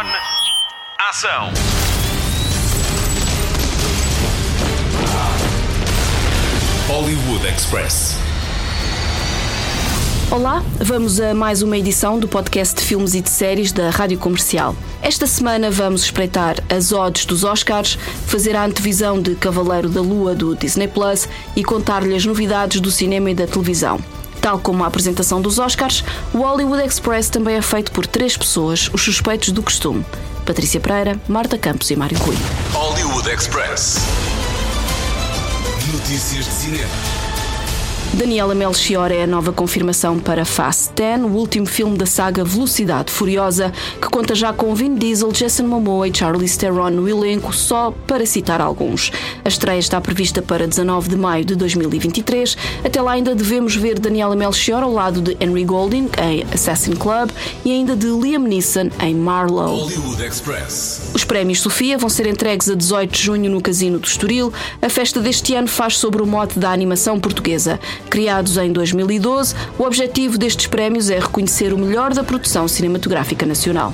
On. Ação. Hollywood Express. Olá, vamos a mais uma edição do podcast de filmes e de séries da Rádio Comercial. Esta semana vamos espreitar as odds dos Oscars, fazer a antevisão de Cavaleiro da Lua do Disney Plus e contar-lhe as novidades do cinema e da televisão. Tal como a apresentação dos Oscars, o Hollywood Express também é feito por três pessoas, os suspeitos do costume: Patrícia Pereira, Marta Campos e Mário Rui. Hollywood Express. Notícias de cinema. Daniela Melchior é a nova confirmação para Fast 10, o último filme da saga Velocidade Furiosa, que conta já com Vin Diesel, Jason Momoa e Charlize Theron no elenco, só para citar alguns. A estreia está prevista para 19 de maio de 2023. Até lá ainda devemos ver Daniela Melchior ao lado de Henry Golding em Assassin Club e ainda de Liam Neeson em Marlowe. Os prémios Sofia vão ser entregues a 18 de junho no Casino do Estoril. A festa deste ano faz sobre o mote da animação portuguesa. Criados em 2012, o objetivo destes prémios é reconhecer o melhor da produção cinematográfica nacional.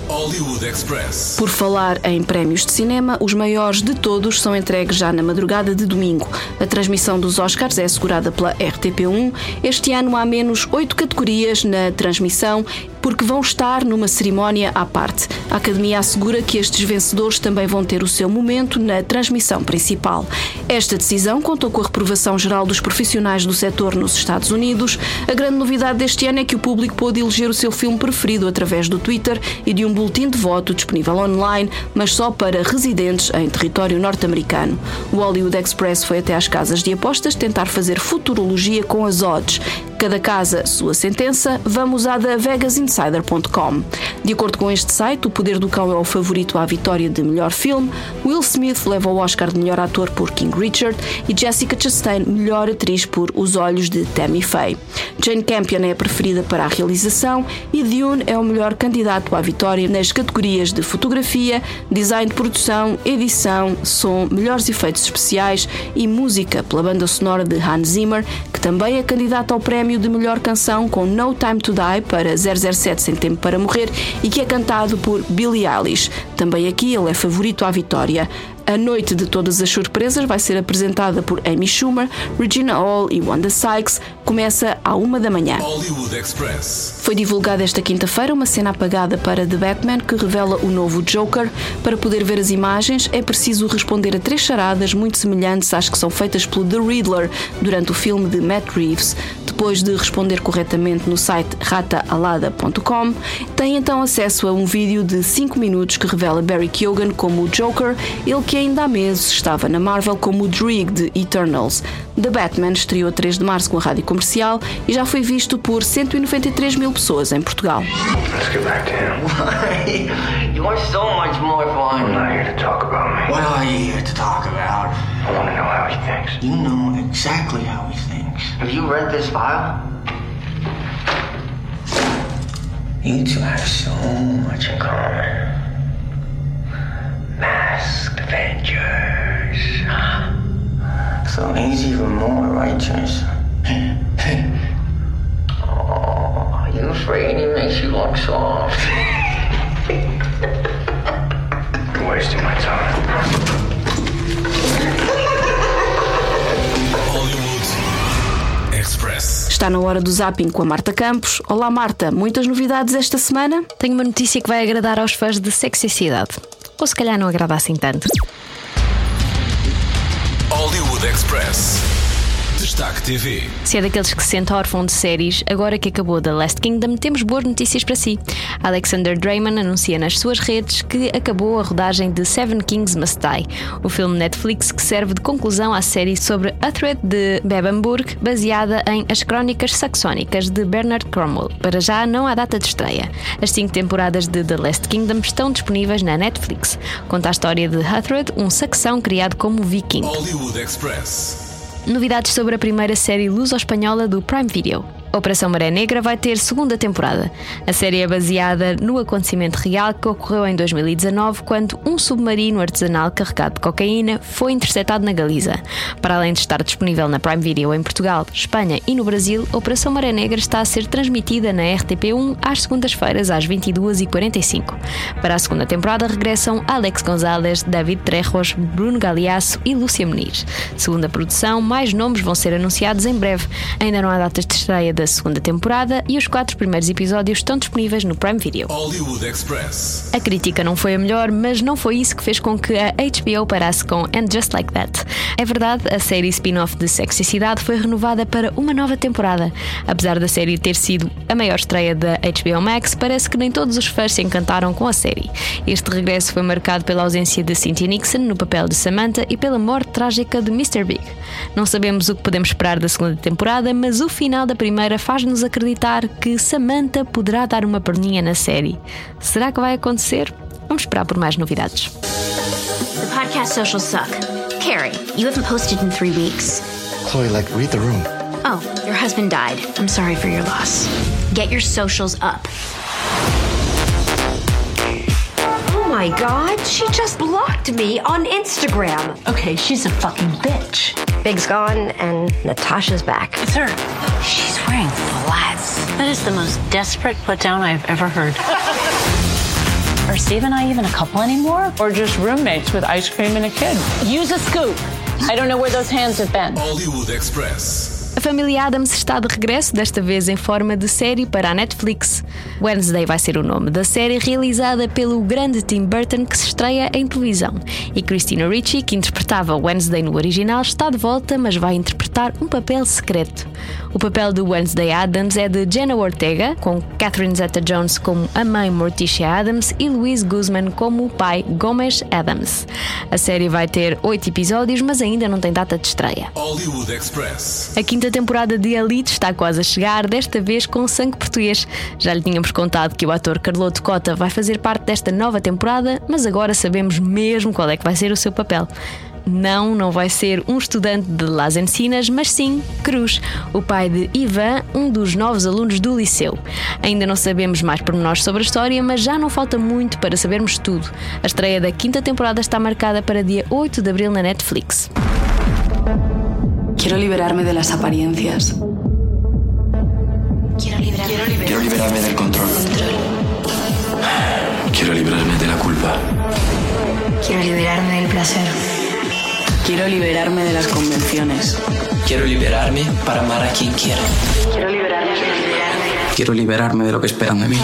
Por falar em prémios de cinema, os maiores de todos são entregues já na madrugada de domingo. A transmissão dos Oscars é assegurada pela RTP1. Este ano há menos oito categorias na transmissão porque vão estar numa cerimónia à parte. A Academia assegura que estes vencedores também vão ter o seu momento na transmissão principal. Esta decisão contou com a reprovação geral dos profissionais do setor nos Estados Unidos. A grande novidade deste ano é que o público pôde eleger o seu filme preferido através do Twitter e de um boletim de voto disponível online, mas só para residentes em território norte-americano. O Hollywood Express foi até às casas de apostas tentar fazer futurologia com as odds. Cada casa, sua sentença, vamos à da vegasinsider.com. De acordo com este site, O Poder do Cão é o favorito à vitória de melhor filme, Will Smith leva o Oscar de melhor ator por King Richard e Jessica Chastain melhor atriz por Os Olhos de Tammy Faye. Jane Campion é a preferida para a realização e Dune é o melhor candidato à vitória nas categorias de fotografia, design de produção, edição, som, melhores efeitos especiais e música pela banda sonora de Hans Zimmer, que também é candidato ao prémio de melhor canção com No Time to Die para 007 Sem Tempo para Morrer e que é cantado por Billie Eilish. Também aqui ele é favorito à vitória. A Noite de Todas as Surpresas vai ser apresentada por Amy Schumer, Regina Hall e Wanda Sykes. Começa à uma da manhã. Hollywood Express. Foi divulgada esta quinta-feira uma cena apagada para The Batman que revela o novo Joker. Para poder ver as imagens, é preciso responder a três charadas muito semelhantes às que são feitas pelo The Riddler durante o filme de Matt Reeves. Depois de responder corretamente no site rataalada.com, tem então acesso a um vídeo de 5 minutos que revela Barry Keoghan como o Joker, ele que ainda há meses estava na Marvel como o Dreig de Eternals. The Batman estreou a 3 de março com a rádio comercial e já foi visto por 193 mil pessoas em Portugal. Let's get back to him. Why? You are so much more I'm fun. not here to talk about me. What are you here to talk about? I want to know how he thinks. You know exactly how he thinks. Have you read this file? You two have so much in common. Masked Avengers. So he's even more righteous. oh, are you afraid he makes you look soft? You're wasting my time. Está na hora do zapping com a Marta Campos. Olá Marta, muitas novidades esta semana? Tenho uma notícia que vai agradar aos fãs de sexicidade. Ou se calhar não agrada assim tanto. Hollywood Express. Destaque TV. Se é daqueles que se sente órfão de séries, agora que acabou The Last Kingdom, temos boas notícias para si. Alexander Draymond anuncia nas suas redes que acabou a rodagem de Seven Kings Must Die, o filme Netflix que serve de conclusão à série sobre Uhtred de Bebamburg, baseada em As Crónicas Saxónicas de Bernard Cromwell. Para já não há data de estreia. As cinco temporadas de The Last Kingdom estão disponíveis na Netflix. Conta a história de Uhtred, um saxão criado como viking. Hollywood Express. Novidades sobre a primeira série luso-espanhola do Prime Video. Operação Maré Negra vai ter segunda temporada. A série é baseada no acontecimento real que ocorreu em 2019, quando um submarino artesanal carregado de cocaína foi interceptado na Galiza. Para além de estar disponível na Prime Video em Portugal, Espanha e no Brasil, Operação Maré Negra está a ser transmitida na RTP1 às segundas-feiras às 22h45. Para a segunda temporada regressam Alex Gonzalez, David Trejos, Bruno Galeasso e Lúcia Menir. Segundo a produção, mais nomes vão ser anunciados em breve. Ainda não há datas de estreia da segunda temporada e os quatro primeiros episódios estão disponíveis no Prime Video. A crítica não foi a melhor, mas não foi isso que fez com que a HBO parasse com And Just Like That. É verdade, a série spin-off de Sexy Cidade foi renovada para uma nova temporada. Apesar da série ter sido a maior estreia da HBO Max, parece que nem todos os fãs se encantaram com a série. Este regresso foi marcado pela ausência de Cynthia Nixon no papel de Samantha e pela morte trágica de Mr. Big. Não sabemos o que podemos esperar da segunda temporada, mas o final da primeira faz-nos acreditar que Samantha poderá dar uma perninha na série. Será que vai acontecer? Vamos esperar por mais novidades. The podcast socials suck. Carrie, you haven't posted in three weeks. Chloe, like, read the room. Oh, your husband died. I'm sorry for your loss. Get your socials up. My god, she just blocked me on Instagram. Okay, she's a fucking bitch. Big's gone and Natasha's back. It's her. She's wearing flats. That is the most desperate put down I've ever heard. Are Steve and I even a couple anymore? Or just roommates with ice cream and a kid? Use a scoop. I don't know where those hands have been. Hollywood Express. A família Adams está de regresso, desta vez em forma de série para a Netflix. Wednesday vai ser o nome da série, realizada pelo grande Tim Burton, que se estreia em televisão. E Christina Ricci, que interpretava Wednesday no original, está de volta, mas vai interpretar um papel secreto. O papel de Wednesday Adams é de Jenna Ortega, com Catherine Zeta-Jones como a mãe Morticia Adams e Louise Guzman como o pai Gomes Adams. A série vai ter oito episódios, mas ainda não tem data de estreia. Hollywood Express. A quinta temporada de Elite está quase a chegar, desta vez com sangue português. Já lhe tínhamos contado que o ator Carloto Cota vai fazer parte desta nova temporada, mas agora sabemos mesmo qual é que vai ser o seu papel. Não, não vai ser um estudante de Las Encinas, mas sim Cruz, o pai de Ivan, um dos novos alunos do liceu. Ainda não sabemos mais pormenores sobre a história, mas já não falta muito para sabermos tudo. A estreia da quinta temporada está marcada para dia 8 de abril na Netflix. Quiero liberarme de las apariencias. Quiero liberar. Quiero liberarme del control. Quiero librarme de la culpa. Quiero liberarme del placer. Quiero liberarme de las convenciones. Quiero liberarme para amar a quien quiera. Quiero liberarme. Quiero liberarme de lo que esperan de mí.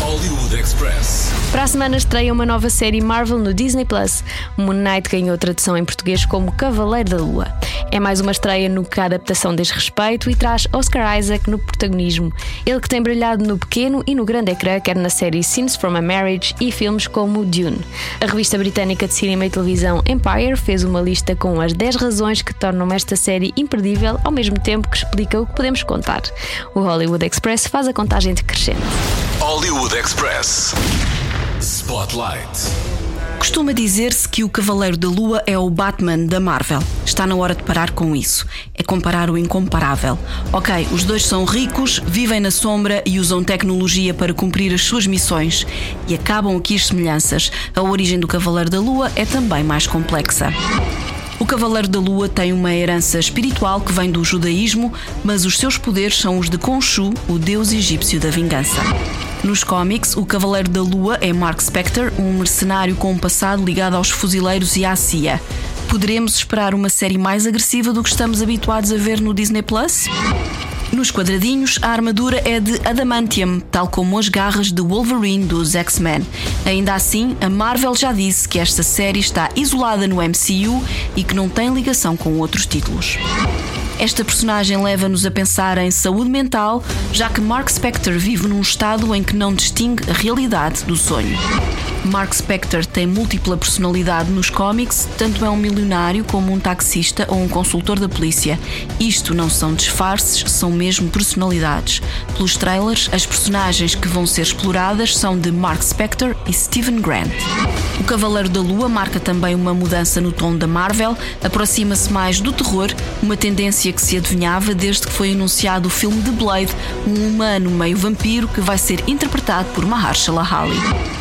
Hollywood Express. Para a semana estreia uma nova série Marvel no Disney Plus. Moon Knight ganhou tradução em português como Cavaleiro da Lua. É mais uma estreia no que a adaptação diz respeito e traz Oscar Isaac no protagonismo. Ele que tem brilhado no pequeno e no grande ecrã, quer na série Scenes from a Marriage e filmes como Dune. A revista britânica de cinema e televisão Empire fez uma lista com as 10 razões que tornam esta série imperdível, ao mesmo tempo que explica o que podemos contar. O Hollywood Express faz a contagem decrescente. Hollywood Express. Spotlight. Costuma dizer-se que o Cavaleiro da Lua é o Batman da Marvel. Está na hora de parar com isso. É comparar o incomparável. Ok, os dois são ricos, vivem na sombra e usam tecnologia para cumprir as suas missões. E acabam aqui as semelhanças. A origem do Cavaleiro da Lua é também mais complexa. O Cavaleiro da Lua tem uma herança espiritual que vem do judaísmo, mas os seus poderes são os de Khonshu, o deus egípcio da vingança. Nos cómics, o Cavaleiro da Lua é Mark Spector, um mercenário com um passado ligado aos fuzileiros e à CIA. Poderemos esperar uma série mais agressiva do que estamos habituados a ver no Disney Plus? Nos quadradinhos, a armadura é de adamantium, tal como as garras de Wolverine dos X-Men. Ainda assim, a Marvel já disse que esta série está isolada no MCU e que não tem ligação com outros títulos. Esta personagem leva-nos a pensar em saúde mental, já que Mark Spector vive num estado em que não distingue a realidade do sonho. Mark Spector tem múltipla personalidade nos cómics, tanto é um milionário como um taxista ou um consultor da polícia. Isto não são disfarces, são mesmo personalidades. Pelos trailers, as personagens que vão ser exploradas são de Mark Spector e Stephen Grant. O Cavaleiro da Lua marca também uma mudança no tom da Marvel, aproxima-se mais do terror, uma tendência que se adivinhava desde que foi anunciado o filme The Blade, um humano meio vampiro que vai ser interpretado por Mahershala Ali.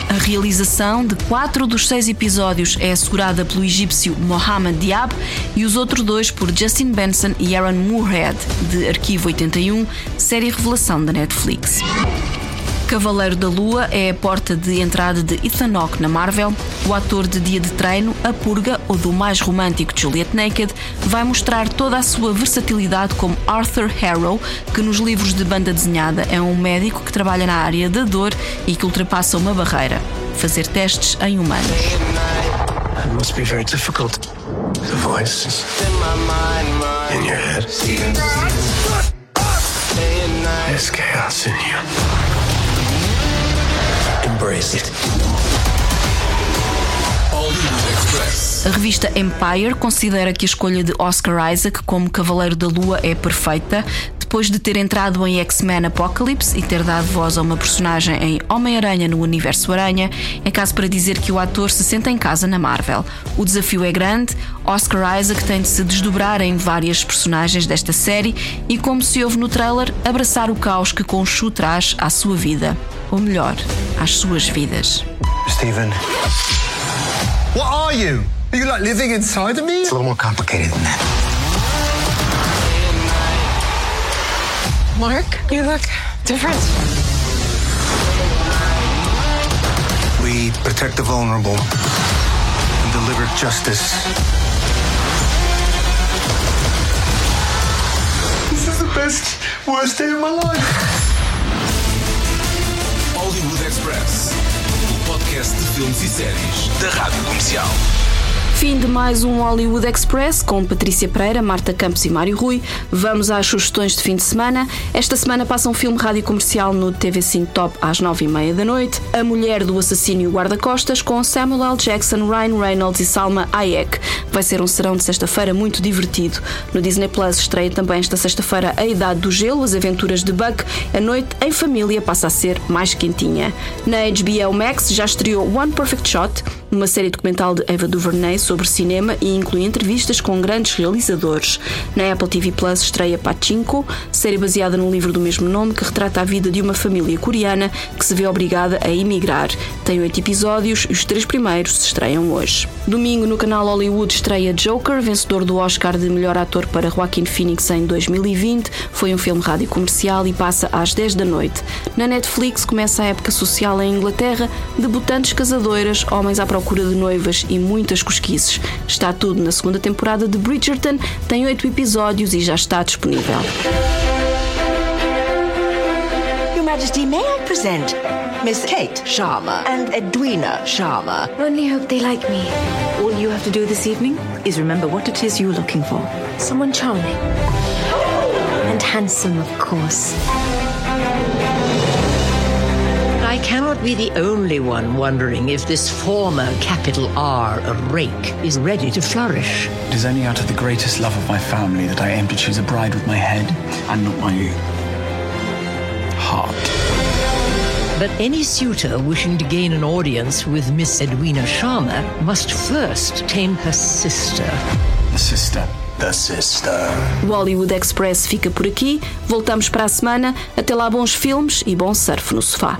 A realização de quatro dos seis episódios é assegurada pelo egípcio Mohamed Diab e os outros dois por Justin Benson e Aaron Moorhead, de Arquivo 81, série revelação da Netflix. Cavaleiro da Lua é a porta de entrada de Ethan Hawke na Marvel. O ator de Dia de Treino, A Purga ou do mais romântico Juliet Naked, vai mostrar toda a sua versatilidade como Arthur Harrow, que nos livros de banda desenhada é um médico que trabalha na área da dor e que ultrapassa uma barreira: fazer testes em humanos. It must be very difficult. The voices in your head. There's chaos in you. Embrace it. A revista Empire considera que a escolha de Oscar Isaac como Cavaleiro da Lua é perfeita, depois de ter entrado em X-Men Apocalypse e ter dado voz a uma personagem em Homem-Aranha no Universo Aranha, é caso para dizer que o ator se senta em casa na Marvel. O desafio é grande, Oscar Isaac tem de se desdobrar em várias personagens desta série e, como se ouve no trailer, abraçar o caos que Khonshu traz à sua vida. Ou melhor, às suas vidas. Stephen. What are you? Are you like living inside of me? It's a little more complicated than that. Mark, you look different. We protect the vulnerable and deliver justice. This is the best, worst day of my life. Hollywood Express. O podcast de filmes e séries da Rádio Comercial. Fim de mais um Hollywood Express com Patrícia Pereira, Marta Campos e Mário Rui. Vamos às sugestões de fim de semana. Esta semana passa um filme rádio comercial no TV5 Top às nove e meia da noite. A Mulher do Assassínio e o Guarda-Costas com Samuel L. Jackson, Ryan Reynolds e Salma Hayek. Vai ser um serão de sexta-feira muito divertido. No Disney Plus estreia também esta sexta-feira A Idade do Gelo, as aventuras de Buck. A noite em família passa a ser mais quentinha. Na HBO Max já estreou One Perfect Shot, uma série documental de Eva DuVernay sobre cinema e inclui entrevistas com grandes realizadores. Na Apple TV Plus estreia Pachinko, série baseada no livro do mesmo nome que retrata a vida de uma família coreana que se vê obrigada a emigrar. Tem oito episódios e os três primeiros se estreiam hoje. Domingo no canal Hollywood estreia Joker, vencedor do Oscar de melhor ator para Joaquin Phoenix em 2020. Foi um filme rádio comercial e passa às 10 da noite. Na Netflix começa a época social em Inglaterra, debutantes casadoras, homens à procura de noivas e muitas cosquices. Está tudo na segunda temporada de Bridgerton, tem oito episódios e já está disponível. Your Majesty, may I present Miss Kate Sharma and Edwina Sharma? Only hope they like me. All you have to do this evening is remember what it is you're looking for. Someone charming. And handsome, of course. Cannot be the only one wondering if this former capital R rake is ready to flourish. It is only out of the greatest love of my family that I aim to choose a bride with my head and not my heart. But any suitor wishing to gain an audience with Miss Edwina Sharma must first tame her sister. The sister. The sister. O Hollywood Express fica por aqui. Voltamos para a semana. Até lá, bons filmes e bom surf no sofá.